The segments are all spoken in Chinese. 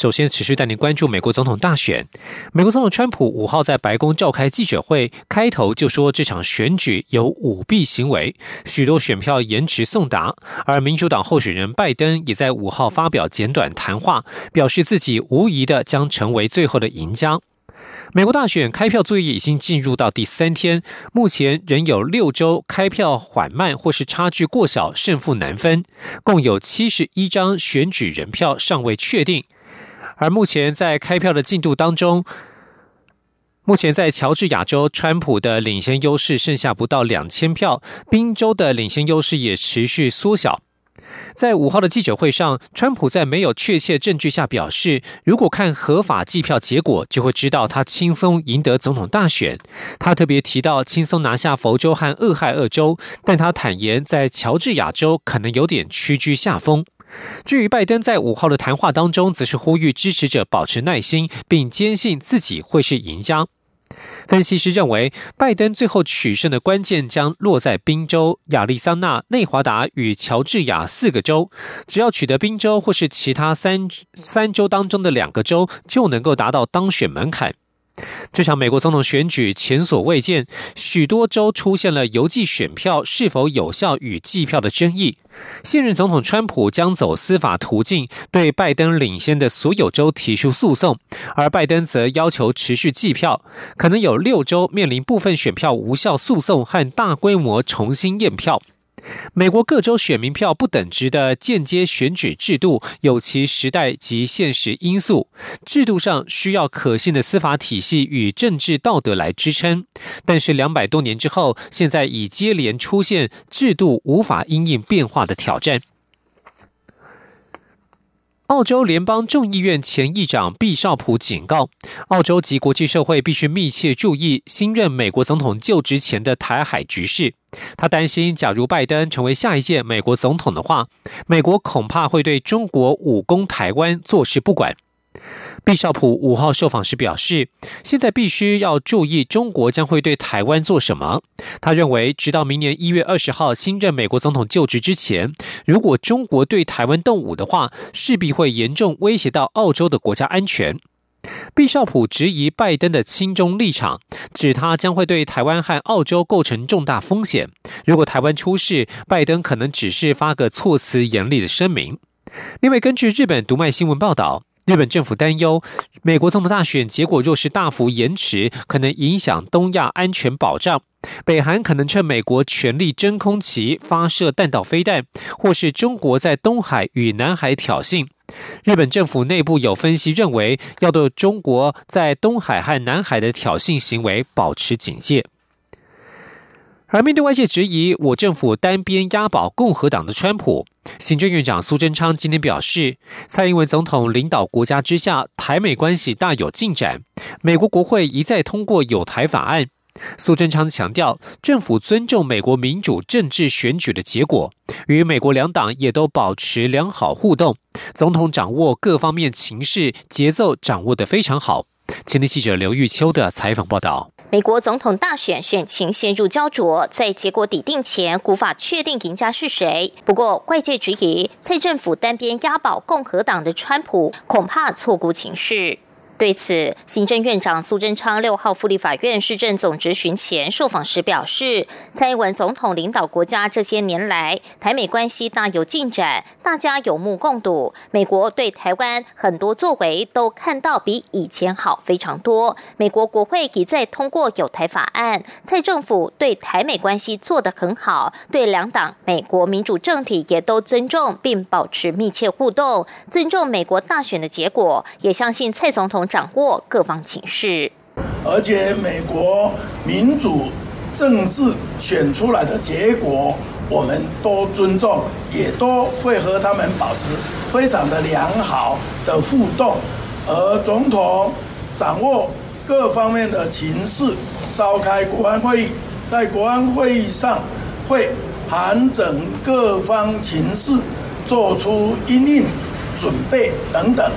首先，持续带您关注美国总统大选。美国总统川普五号在白宫召开记者会，开头就说这场选举有舞弊行为，许多选票延迟送达。而民主党候选人拜登也在五号发表简短谈话，表示自己无疑的将成为最后的赢家。美国大选开票作业已经进入到第三天，目前仍有六周开票缓慢或是差距过小，胜负难分。共有七十一张选举人票尚未确定。而目前在开票的进度当中，目前在乔治亚州，川普的领先优势剩下不到两千票，宾州的领先优势也持续缩小。在五号的记者会上，川普在没有确切证据下表示，如果看合法计票结果，就会知道他轻松赢得总统大选。他特别提到轻松拿下佛州和俄亥俄州，但他坦言在乔治亚州可能有点屈居下风。至于拜登在五号的谈话当中，则是呼吁支持者保持耐心，并坚信自己会是赢家。分析师认为，拜登最后取胜的关键将落在宾州、亚利桑那、内华达与乔治亚四个州。只要取得宾州或是其他三三州当中的两个州，就能够达到当选门槛。这场美国总统选举前所未见，许多州出现了邮寄选票是否有效与计票的争议。现任总统川普将走司法途径，对拜登领先的所有州提出诉讼，而拜登则要求持续计票，可能有六州面临部分选票无效诉讼和大规模重新验票。美国各州选民票不等值的间接选举制度有其时代及现实因素，制度上需要可信的司法体系与政治道德来支撑。但是两百多年之后，现在已接连出现制度无法因应变化的挑战。澳洲联邦众议院前议长毕绍普警告，澳洲及国际社会必须密切注意新任美国总统就职前的台海局势。他担心，假如拜登成为下一届美国总统的话，美国恐怕会对中国武功台湾坐视不管。毕绍普五号受访时表示，现在必须要注意中国将会对台湾做什么。他认为，直到明年一月二十号新任美国总统就职之前，如果中国对台湾动武的话，势必会严重威胁到澳洲的国家安全。毕绍普质疑拜登的亲中立场，指他将会对台湾和澳洲构成重大风险。如果台湾出事，拜登可能只是发个措辞严厉的声明。另外，根据日本读卖新闻报道。日本政府担忧，美国总统大选结果若是大幅延迟，可能影响东亚安全保障。北韩可能趁美国全力真空期发射弹道飞弹，或是中国在东海与南海挑衅。日本政府内部有分析认为，要对中国在东海和南海的挑衅行为保持警戒。而面对外界质疑，我政府单边押宝共和党的川普，行政院长苏贞昌今天表示，蔡英文总统领导国家之下，台美关系大有进展。美国国会一再通过有台法案。苏贞昌强调，政府尊重美国民主政治选举的结果，与美国两党也都保持良好互动。总统掌握各方面情势节奏，掌握得非常好。前天记者刘玉秋的采访报道。美国总统大选选情陷入焦灼，在结果底定前，无法确定赢家是谁。不过，外界质疑蔡政府单边押宝共和党的川普，恐怕错估情势。对此，行政院长苏贞昌六号赴立法院市政总执行前受访时表示，蔡英文总统领导国家这些年来，台美关系大有进展，大家有目共睹。美国对台湾很多作为都看到比以前好非常多。美国国会已在通过有台法案，蔡政府对台美关系做得很好，对两党美国民主政体也都尊重并保持密切互动，尊重美国大选的结果，也相信蔡总统。掌握各方情势，而且美国民主政治选出来的结果，我们都尊重，也都会和他们保持非常的良好的互动。而总统掌握各方面的情势，召开国安会议，在国安会议上会盘整各方情势，做出应应准备等等，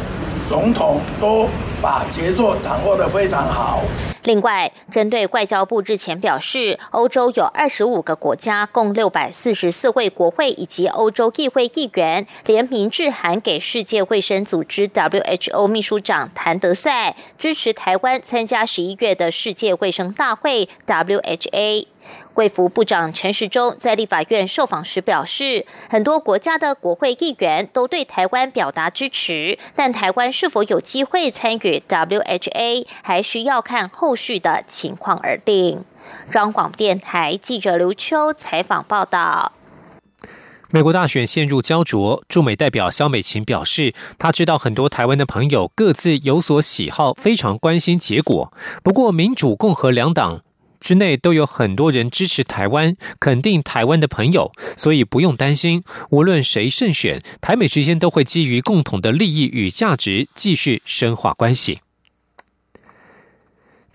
总统都把节奏掌握得非常好。另外，针对外交部日前表示，欧洲有二十五个国家，共六百四十四位国会以及欧洲议会议员联名致函给世界卫生组织 （WHO） 秘书长谭德赛，支持台湾参加十一月的世界卫生大会 （WHA）。贵福部长陈时中在立法院受访时表示，很多国家的国会议员都对台湾表达支持，但台湾是否有机会参与 WHA，还需要看后续的情况而定。中广电台记者刘秋采访报道。美国大选陷入焦灼，驻美代表肖美琴表示，她知道很多台湾的朋友各自有所喜好，非常关心结果。不过，民主、共和两党。之内都有很多人支持台湾，肯定台湾的朋友，所以不用担心。无论谁胜选，台美之间都会基于共同的利益与价值，继续深化关系。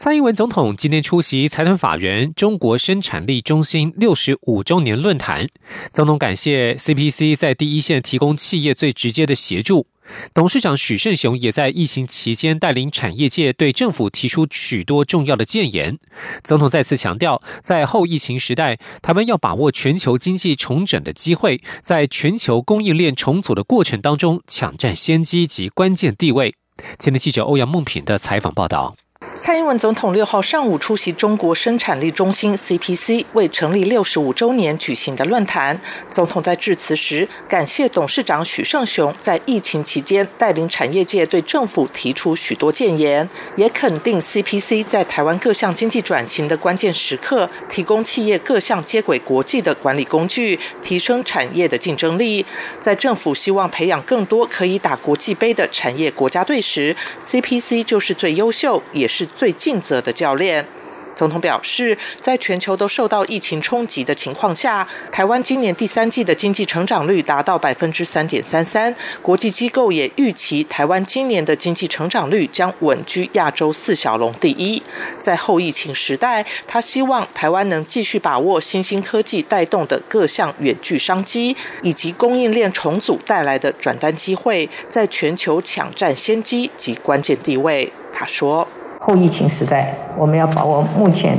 蔡英文总统今天出席财团法人中国生产力中心六十五周年论坛，总统感谢 CPC 在第一线提供企业最直接的协助。董事长许胜雄也在疫情期间带领产业界对政府提出许多重要的建言。总统再次强调，在后疫情时代，台湾要把握全球经济重整的机会，在全球供应链重组的过程当中抢占先机及关键地位。前的记者欧阳梦平的采访报道。蔡英文总统六号上午出席中国生产力中心 （CPC） 为成立六十五周年举行的论坛。总统在致辞时，感谢董事长许胜雄在疫情期间带领产业界对政府提出许多建言，也肯定 CPC 在台湾各项经济转型的关键时刻，提供企业各项接轨国际的管理工具，提升产业的竞争力。在政府希望培养更多可以打国际杯的产业国家队时，CPC 就是最优秀，也是。最尽责的教练。总统表示，在全球都受到疫情冲击的情况下，台湾今年第三季的经济成长率达到百分之三点三三。国际机构也预期台湾今年的经济成长率将稳居亚洲四小龙第一。在后疫情时代，他希望台湾能继续把握新兴科技带动的各项远距商机，以及供应链重组带来的转单机会，在全球抢占先机及关键地位。他说。后疫情时代，我们要把握目前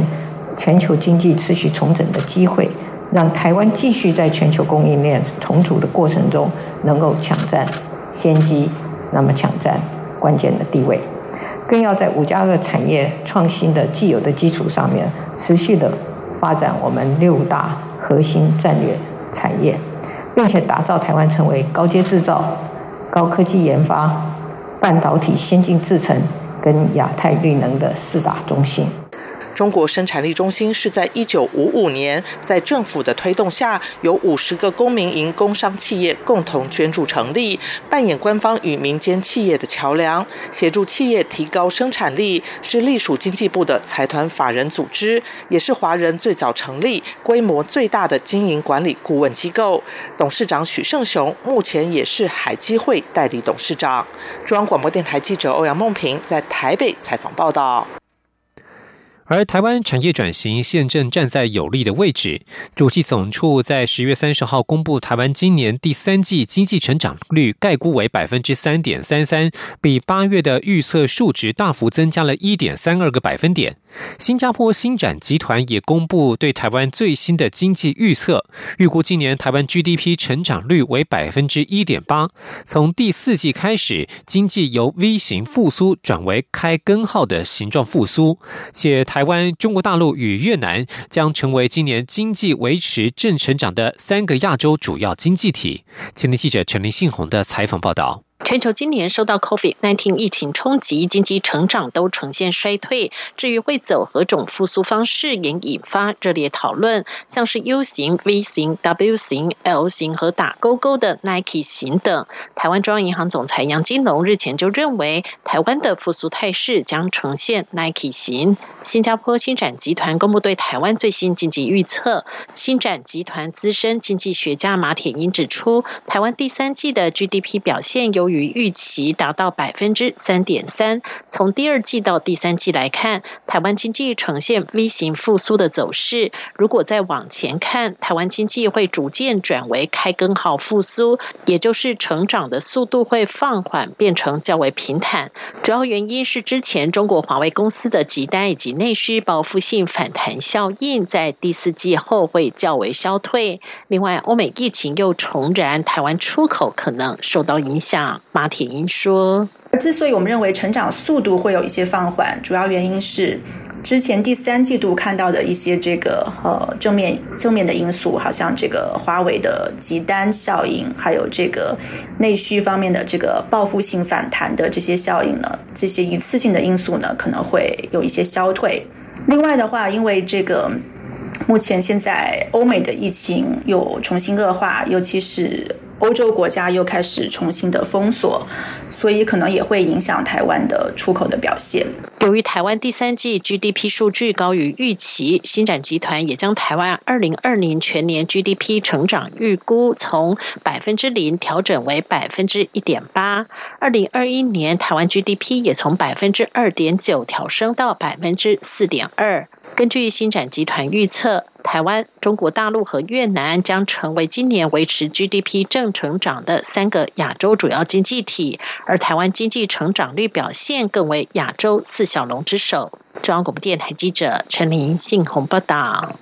全球经济持续重整的机会，让台湾继续在全球供应链重组的过程中能够抢占先机，那么抢占关键的地位。更要在五加二产业创新的既有的基础上面，持续的发展我们六大核心战略产业，并且打造台湾成为高阶制造、高科技研发、半导体先进制程。跟亚太绿能的四大中心。中国生产力中心是在一九五五年，在政府的推动下，由五十个公民营工商企业共同捐助成立，扮演官方与民间企业的桥梁，协助企业提高生产力，是隶属经济部的财团法人组织，也是华人最早成立、规模最大的经营管理顾问机构。董事长许胜雄目前也是海基会代理董事长。中央广播电台记者欧阳梦平在台北采访报道。而台湾产业转型现正站在有利的位置。主计总处在十月三十号公布，台湾今年第三季经济成长率概估为百分之三点三三，比八月的预测数值大幅增加了一点三二个百分点。新加坡新展集团也公布对台湾最新的经济预测，预估今年台湾 GDP 成长率为百分之一点八。从第四季开始，经济由 V 型复苏转为开根号的形状复苏，且台。台湾、中国大陆与越南将成为今年经济维持正成长的三个亚洲主要经济体。青年记者陈林信宏的采访报道。全球今年受到 COVID-19 疫情冲击，经济成长都呈现衰退。至于会走何种复苏方式，也引发热烈讨论。像是 U 型、V 型、W 型、L 型和打勾勾的 Nike 型等。台湾中央银行总裁杨金龙日前就认为，台湾的复苏态势将呈现 Nike 型。新加坡新展集团公布对台湾最新经济预测。新展集团资深经济学家马铁英指出，台湾第三季的 GDP 表现由。于预期，达到百分之三点三。从第二季到第三季来看，台湾经济呈现 V 型复苏的走势。如果再往前看，台湾经济会逐渐转为开根号复苏，也就是成长的速度会放缓，变成较为平坦。主要原因是之前中国华为公司的急单以及内需报复性反弹效应，在第四季后会较为消退。另外，欧美疫情又重燃，台湾出口可能受到影响。马铁英说：“之所以我们认为成长速度会有一些放缓，主要原因是。”之前第三季度看到的一些这个呃正面正面的因素，好像这个华为的集单效应，还有这个内需方面的这个报复性反弹的这些效应呢，这些一次性的因素呢可能会有一些消退。另外的话，因为这个目前现在欧美的疫情又重新恶化，尤其是。欧洲国家又开始重新的封锁，所以可能也会影响台湾的出口的表现。由于台湾第三季 GDP 数据高于预期，新展集团也将台湾二零二零全年 GDP 成长预估从百分之零调整为百分之一点八。二零二一年台湾 GDP 也从百分之二点九调升到百分之四点二。根据新展集团预测。台湾、中国大陆和越南将成为今年维持 GDP 正成长的三个亚洲主要经济体，而台湾经济成长率表现更为亚洲四小龙之首。中央广播电台记者陈琳信宏报道。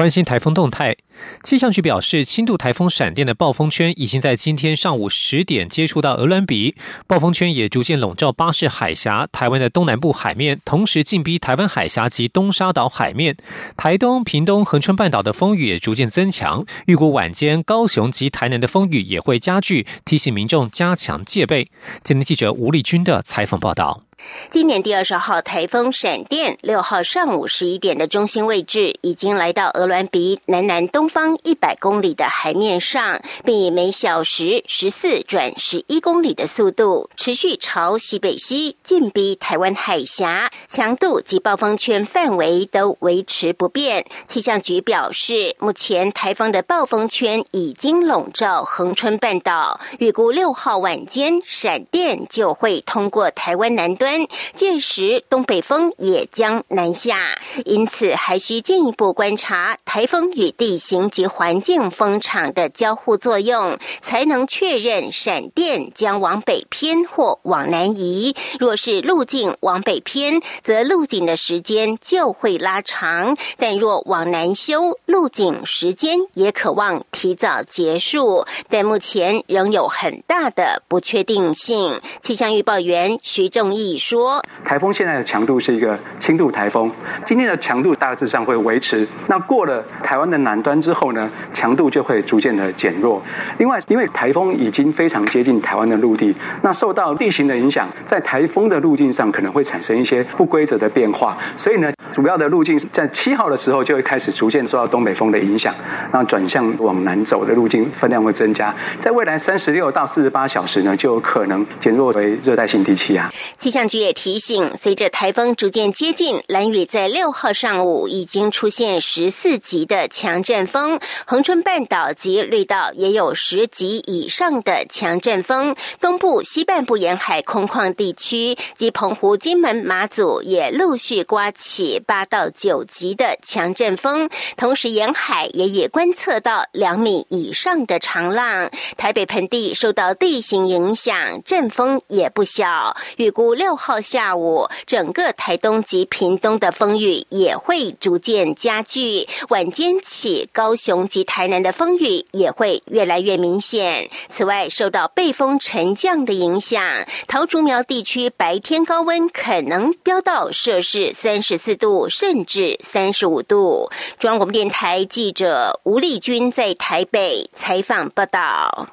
关心台风动态，气象局表示，轻度台风闪电的暴风圈已经在今天上午十点接触到鹅銮鼻，暴风圈也逐渐笼罩巴士海峡、台湾的东南部海面，同时进逼台湾海峡及东沙岛海面。台东、屏东、恒春半岛的风雨也逐渐增强，预估晚间高雄及台南的风雨也会加剧，提醒民众加强戒备。今天记者吴立军的采访报道。今年第二十号台风闪电，六号上午十一点的中心位置已经来到鹅銮鼻南南东方一百公里的海面上，并以每小时十四转十一公里的速度持续朝西北西进逼台湾海峡，强度及暴风圈范围都维持不变。气象局表示，目前台风的暴风圈已经笼罩恒春半岛，预估六号晚间闪电就会通过台湾南端。届时东北风也将南下，因此还需进一步观察台风与地形及环境风场的交互作用，才能确认闪电将往北偏或往南移。若是路径往北偏，则路径的时间就会拉长；但若往南修，路径时间也可望提早结束。但目前仍有很大的不确定性。气象预报员徐正义。说台风现在的强度是一个轻度台风，今天的强度大致上会维持。那过了台湾的南端之后呢，强度就会逐渐的减弱。另外，因为台风已经非常接近台湾的陆地，那受到地形的影响，在台风的路径上可能会产生一些不规则的变化。所以呢，主要的路径在七号的时候就会开始逐渐受到东北风的影响，那转向往南走的路径分量会增加。在未来三十六到四十八小时呢，就有可能减弱为热带性低气压。气象局也提醒，随着台风逐渐接近，蓝雨在六号上午已经出现十四级的强阵风，恒春半岛及绿岛也有十级以上的强阵风，东部西半部沿海空旷地区及澎湖、金门、马祖也陆续刮起八到九级的强阵风，同时沿海也已观测到两米以上的长浪。台北盆地受到地形影响，阵风也不小，预估六。号下午，整个台东及屏东的风雨也会逐渐加剧。晚间起，高雄及台南的风雨也会越来越明显。此外，受到背风沉降的影响，桃竹苗地区白天高温可能飙到摄氏三十四度度，甚至三十五度。中央广播电台记者吴丽君在台北采访报道。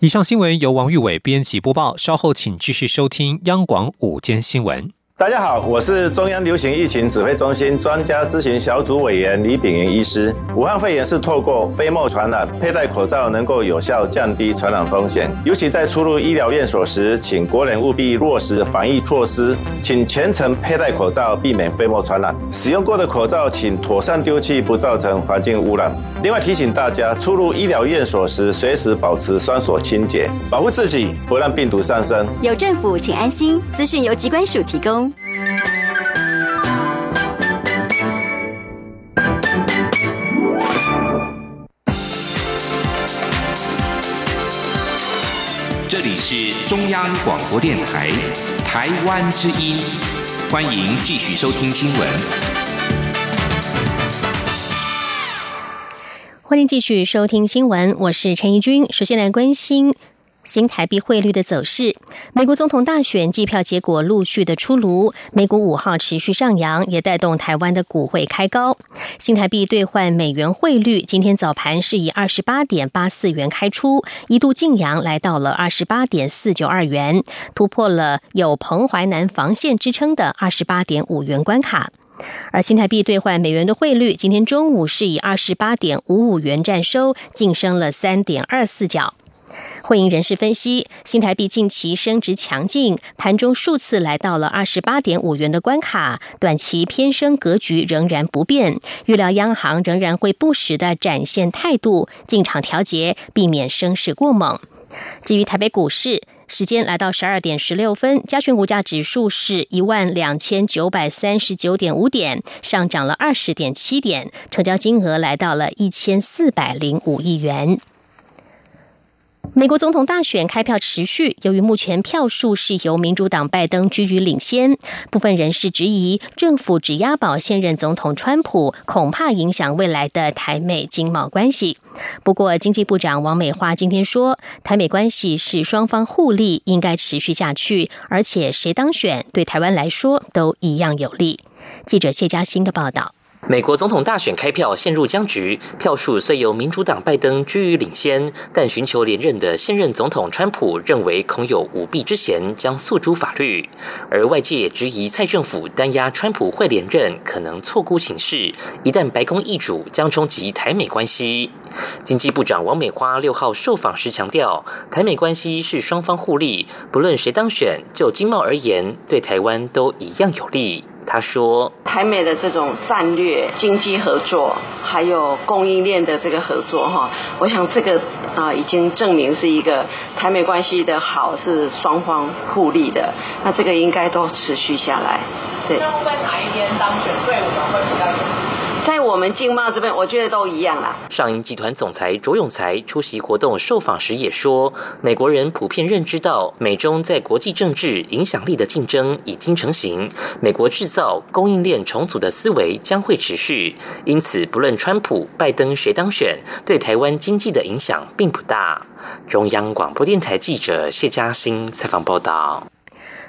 以上新闻由王玉伟编辑播报。稍后请继续收听央广午间新闻。大家好，我是中央流行疫情指挥中心专家咨询小组委员李炳云医师。武汉肺炎是透过飞沫传染，佩戴口罩能够有效降低传染风险。尤其在出入医疗院所时，请国人务必落实防疫措施，请全程佩戴口罩，避免飞沫传染。使用过的口罩请妥善丢弃，不造成环境污染。另外提醒大家，出入医疗院所时，随时保持双手清洁，保护自己，不让病毒上身。有政府，请安心。资讯由机关署提供。这里是中央广播电台台湾之音，欢迎继续收听新闻。欢迎继续收听新闻，我是陈怡君。首先来关心。新台币汇率的走势，美国总统大选计票结果陆续的出炉，美股五号持续上扬，也带动台湾的股汇开高。新台币兑换美元汇率今天早盘是以二十八点八四元开出，一度晋阳来到了二十八点四九二元，突破了有彭淮南防线支撑的二十八点五元关卡。而新台币兑换美元的汇率今天中午是以二十八点五五元占收，晋升了三点二四角。会银人士分析，新台币近期升值强劲，盘中数次来到了二十八点五元的关卡，短期偏升格局仍然不变。预料央行仍然会不时的展现态度，进场调节，避免升势过猛。至于台北股市，时间来到十二点十六分，加权股价指数是一万两千九百三十九点五点，上涨了二十点七点，成交金额来到了一千四百零五亿元。美国总统大选开票持续，由于目前票数是由民主党拜登居于领先，部分人士质疑政府只押宝现任总统川普，恐怕影响未来的台美经贸关系。不过，经济部长王美花今天说，台美关系是双方互利，应该持续下去，而且谁当选对台湾来说都一样有利。记者谢嘉欣的报道。美国总统大选开票陷入僵局，票数虽由民主党拜登居于领先，但寻求连任的现任总统川普认为恐有舞弊之嫌，将诉诸法律。而外界质疑蔡政府单押川普会连任，可能错估形势，一旦白宫易主，将冲击台美关系。经济部长王美花六号受访时强调，台美关系是双方互利，不论谁当选，就经贸而言，对台湾都一样有利。他说：“台美的这种战略经济合作，还有供应链的这个合作，哈，我想这个啊已经证明是一个台美关系的好，是双方互利的。那这个应该都持续下来。对。那会哪一天当选对我们会比较有？”在我们经贸这边，我觉得都一样啦。上银集团总裁卓永才出席活动受访时也说，美国人普遍认知到美中在国际政治影响力的竞争已经成型，美国制造供应链重组的思维将会持续。因此，不论川普、拜登谁当选，对台湾经济的影响并不大。中央广播电台记者谢嘉欣采访报道。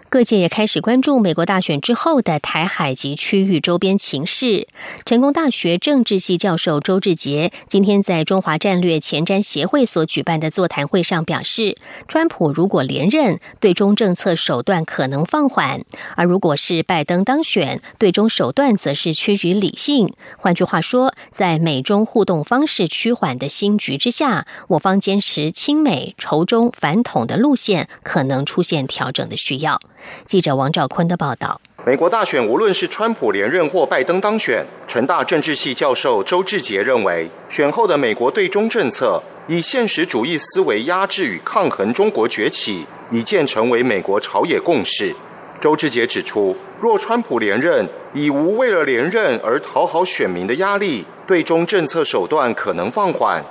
各界也开始关注美国大选之后的台海及区域周边情势。成功大学政治系教授周志杰今天在中华战略前瞻协会所举办的座谈会上表示，川普如果连任，对中政策手段可能放缓；而如果是拜登当选，对中手段则是趋于理性。换句话说，在美中互动方式趋缓的新局之下，我方坚持亲美、仇中、反统的路线，可能出现调整的需要。记者王兆坤的报道：美国大选，无论是川普连任或拜登当选，成大政治系教授周志杰认为，选后的美国对中政策以现实主义思维压制与抗衡中国崛起，已渐成为美国朝野共识。周志杰指出，若川普连任，已无为了连任而讨好选民的压力，对中政策手段可能放缓；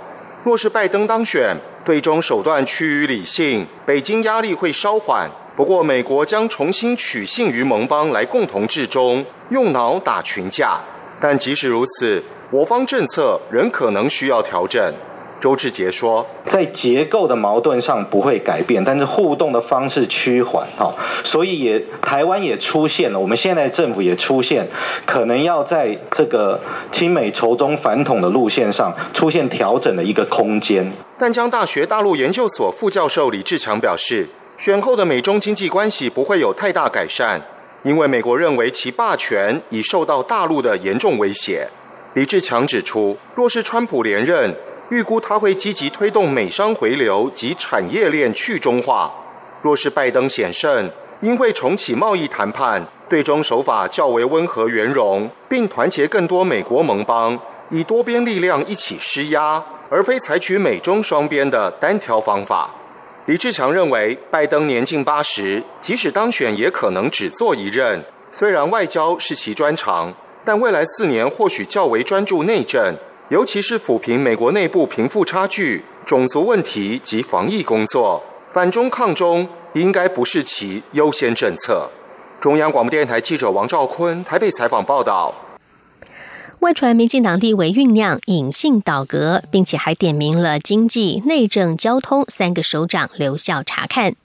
若是拜登当选，对中手段趋于理性，北京压力会稍缓。不过，美国将重新取信于盟邦来共同治中，用脑打群架。但即使如此，我方政策仍可能需要调整。周志杰说：“在结构的矛盾上不会改变，但是互动的方式趋缓，哈，所以也台湾也出现了，我们现在政府也出现，可能要在这个亲美仇中反统的路线上出现调整的一个空间。”淡江大学大陆研究所副教授李志强表示。选后的美中经济关系不会有太大改善，因为美国认为其霸权已受到大陆的严重威胁。李志强指出，若是川普连任，预估他会积极推动美商回流及产业链去中化；若是拜登险胜，应会重启贸易谈判，对中手法较为温和圆融，并团结更多美国盟邦，以多边力量一起施压，而非采取美中双边的单挑方法。李志强认为，拜登年近八十，即使当选，也可能只做一任。虽然外交是其专长，但未来四年或许较为专注内政。尤其是抚平美国内部贫富差距、种族问题及防疫工作，反中抗中应该不是其优先政策。中央广播电台记者王兆坤台北采访报道。外传民进党立委酝酿隐性倒阁，并且还点名了经济、内政、交通三个首长留校查看。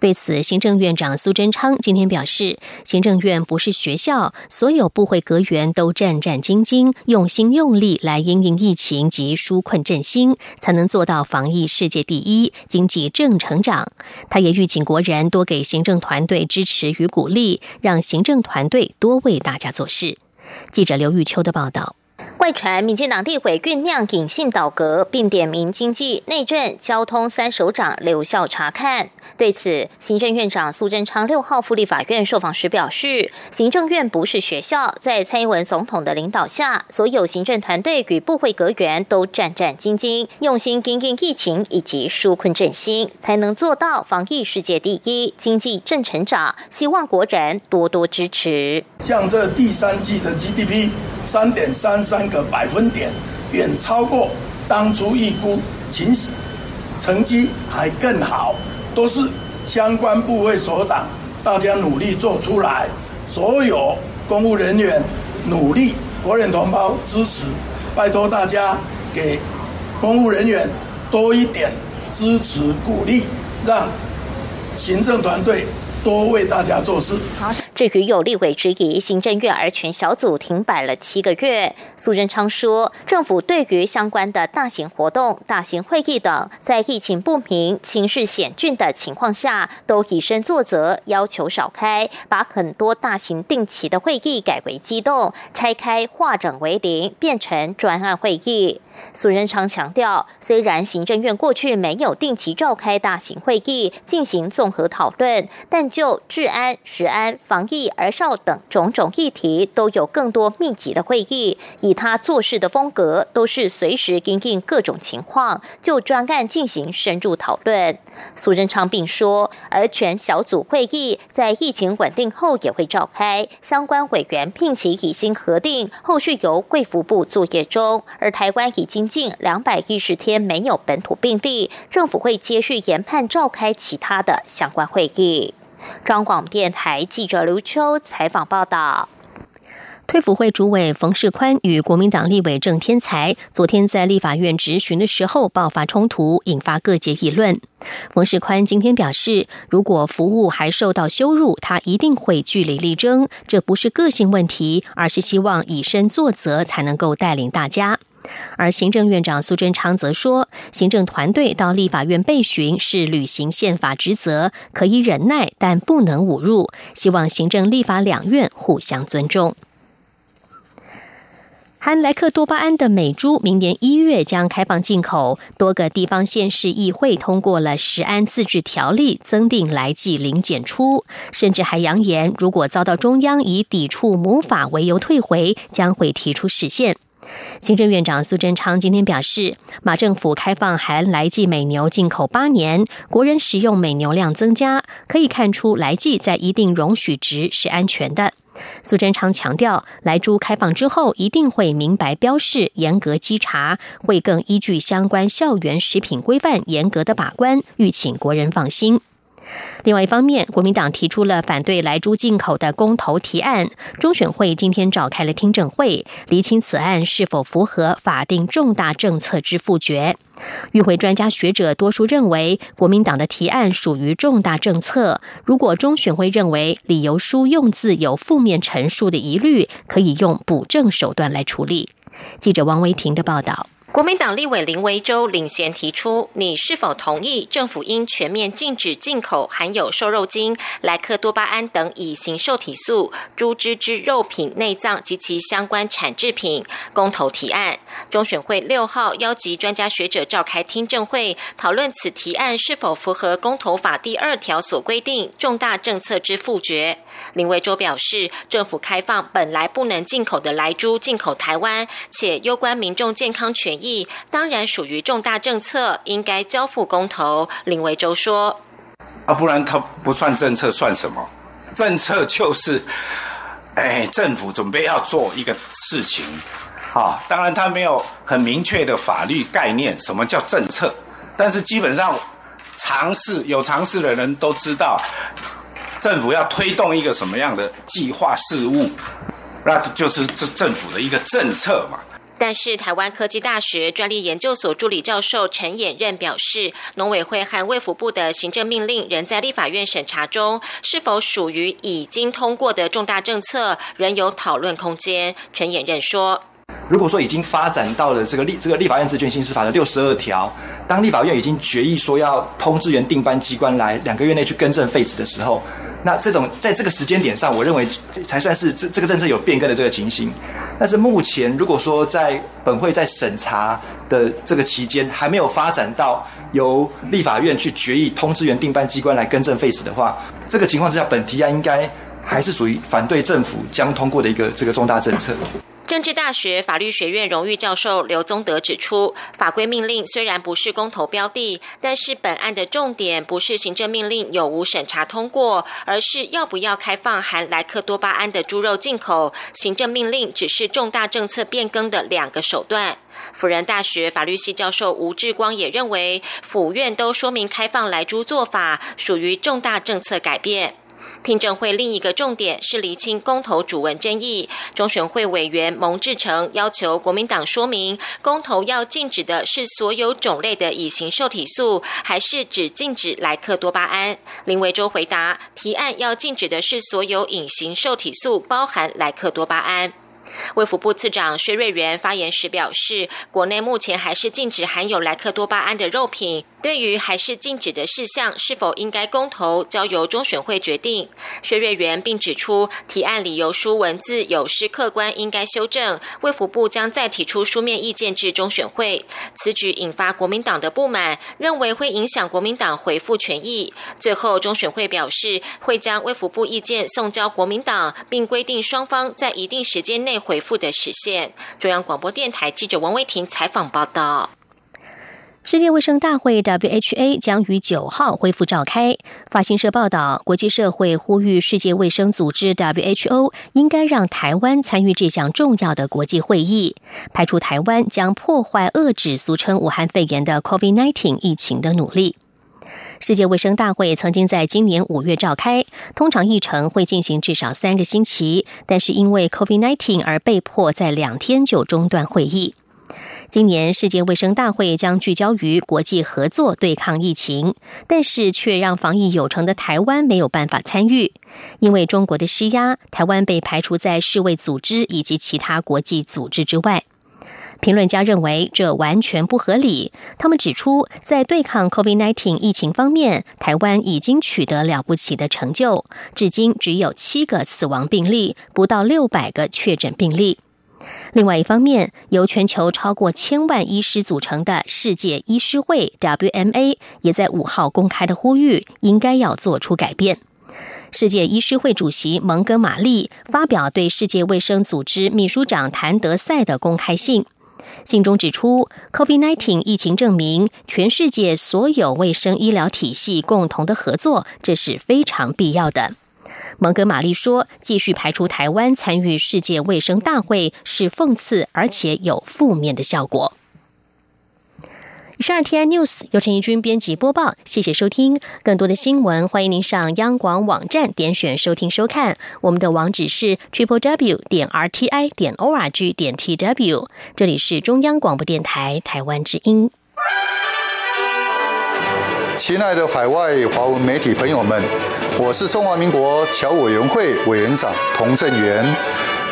对此，行政院长苏贞昌今天表示，行政院不是学校，所有部会阁员都战战兢兢、用心用力来应应疫情及纾困振兴，才能做到防疫世界第一、经济正成长。他也预请国人多给行政团队支持与鼓励，让行政团队多为大家做事。记者刘玉秋的报道。外传民进党立委酝酿隐性倒阁，并点名经济、内政、交通三首长留校查看。对此，行政院长苏贞昌六号赴立法院受访时表示，行政院不是学校，在蔡英文总统的领导下，所有行政团队与部会阁员都战战兢兢，用心应应疫情以及纾困振兴，才能做到防疫世界第一、经济正成长。希望国人多多支持。像这第三季的 GDP 三点三三个百分点，远超过当初预估，其成绩还更好，都是相关部位所长大家努力做出来，所有公务人员努力，国人同胞支持，拜托大家给公务人员多一点支持鼓励，让行政团队。多为大家做事。好，至于有立委质疑行政院儿权小组停摆了七个月，苏贞昌说，政府对于相关的大型活动、大型会议等，在疫情不明、情势险峻的情况下，都以身作则，要求少开，把很多大型定期的会议改为机动，拆开化整为零，变成专案会议。苏仁昌强调，虽然行政院过去没有定期召开大型会议进行综合讨论，但就治安、食安、防疫、儿少等种种议题，都有更多密集的会议。以他做事的风格，都是随时应应各种情况，就专案进行深入讨论。苏仁昌并说，而全小组会议在疫情稳定后也会召开，相关委员聘期已经核定，后续由贵服部作业中，而台湾已。已经近两百一十天没有本土病例，政府会接续研判召开其他的相关会议。张广电台记者刘秋采访报道。退辅会主委冯世宽与国民党立委郑天才昨天在立法院质询的时候爆发冲突，引发各界议论。冯世宽今天表示，如果服务还受到羞辱，他一定会据理力争。这不是个性问题，而是希望以身作则，才能够带领大家。而行政院长苏贞昌则说，行政团队到立法院备询是履行宪法职责，可以忍耐，但不能侮辱。希望行政立法两院互相尊重。含莱克多巴胺的美猪明年一月将开放进口，多个地方县市议会通过了食安自治条例，增订来季零检出，甚至还扬言，如果遭到中央以抵触母法为由退回，将会提出实现。行政院长苏贞昌今天表示，马政府开放含来记美牛进口八年，国人食用美牛量增加，可以看出来记在一定容许值是安全的。苏贞昌强调，来猪开放之后一定会明白标示，严格稽查，会更依据相关校园食品规范严格的把关，欲请国人放心。另外一方面，国民党提出了反对来猪进口的公投提案，中选会今天召开了听证会，厘清此案是否符合法定重大政策之复决。与会专家学者多数认为，国民党的提案属于重大政策。如果中选会认为理由书用字有负面陈述的疑虑，可以用补正手段来处理。记者王维婷的报道。国民党立委林维洲领衔提出，你是否同意政府应全面禁止进口含有瘦肉精、莱克多巴胺等乙型受体素、猪只之肉品、内脏及其相关产制品？公投提案，中选会六号邀集专家学者召开听证会，讨论此提案是否符合公投法第二条所规定重大政策之复决。林维洲表示，政府开放本来不能进口的来猪进口台湾，且攸关民众健康权益，当然属于重大政策，应该交付公投。林维洲说：“啊，不然它不算政策，算什么？政策就是，哎，政府准备要做一个事情，啊，当然它没有很明确的法律概念，什么叫政策？但是基本上，尝试有尝试的人都知道。”政府要推动一个什么样的计划事务，那就是这政府的一个政策嘛。但是，台湾科技大学专利研究所助理教授陈衍任表示，农委会和卫福部的行政命令仍在立法院审查中，是否属于已经通过的重大政策，仍有讨论空间。陈衍任说。如果说已经发展到了这个立这个立法院职权刑事法的六十二条，当立法院已经决议说要通知原定班机关来两个月内去更正废止的时候，那这种在这个时间点上，我认为才算是这这个政策有变更的这个情形。但是目前如果说在本会在审查的这个期间还没有发展到由立法院去决议通知原定班机关来更正废止的话，这个情况之下，本提案应该还是属于反对政府将通过的一个这个重大政策。政治大学法律学院荣誉教授刘宗德指出，法规命令虽然不是公投标的，但是本案的重点不是行政命令有无审查通过，而是要不要开放含莱克多巴胺的猪肉进口。行政命令只是重大政策变更的两个手段。辅仁大学法律系教授吴志光也认为，府院都说明开放来猪做法属于重大政策改变。听证会另一个重点是厘清公投主文争议。中选会委员蒙志成要求国民党说明，公投要禁止的是所有种类的乙型受体素，还是只禁止莱克多巴胺？林维洲回答，提案要禁止的是所有隐形受体素，包含莱克多巴胺。卫福部次长薛瑞元发言时表示，国内目前还是禁止含有莱克多巴胺的肉品。对于还是禁止的事项，是否应该公投，交由中选会决定。薛瑞元并指出，提案理由书文字有失客观，应该修正。卫福部将再提出书面意见至中选会。此举引发国民党的不满，认为会影响国民党回复权益。最后，中选会表示，会将卫福部意见送交国民党，并规定双方在一定时间内回复的实现。中央广播电台记者王威婷采访报道。世界卫生大会 （WHA） 将于九号恢复召开。法新社报道，国际社会呼吁世界卫生组织 （WHO） 应该让台湾参与这项重要的国际会议，排除台湾将破坏遏制俗称武汉肺炎的 COVID-19 疫情的努力。世界卫生大会曾经在今年五月召开，通常议程会进行至少三个星期，但是因为 COVID-19 而被迫在两天就中断会议。今年世界卫生大会将聚焦于国际合作对抗疫情，但是却让防疫有成的台湾没有办法参与，因为中国的施压，台湾被排除在世卫组织以及其他国际组织之外。评论家认为这完全不合理。他们指出，在对抗 COVID-19 疫情方面，台湾已经取得了不起的成就，至今只有七个死亡病例，不到六百个确诊病例。另外一方面，由全球超过千万医师组成的世界医师会 （WMA） 也在五号公开的呼吁，应该要做出改变。世界医师会主席蒙哥马利发表对世界卫生组织秘书长谭德赛的公开信，信中指出，COVID-19 疫情证明，全世界所有卫生医疗体系共同的合作，这是非常必要的。蒙哥马利说：“继续排除台湾参与世界卫生大会是讽刺，而且有负面的效果。”以上 T I News 由陈怡君编辑播报，谢谢收听。更多的新闻，欢迎您上央广网站点选收听收看。我们的网址是 triple w 点 r t i 点 o r g 点 t w。这里是中央广播电台台湾之音。亲爱的海外华文媒体朋友们，我是中华民国侨委员会委员长童振源。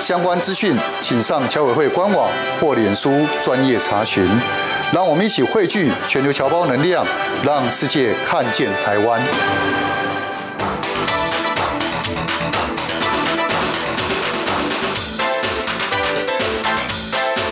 相关资讯请上侨委会官网或脸书专业查询。让我们一起汇聚全球侨胞能量，让世界看见台湾。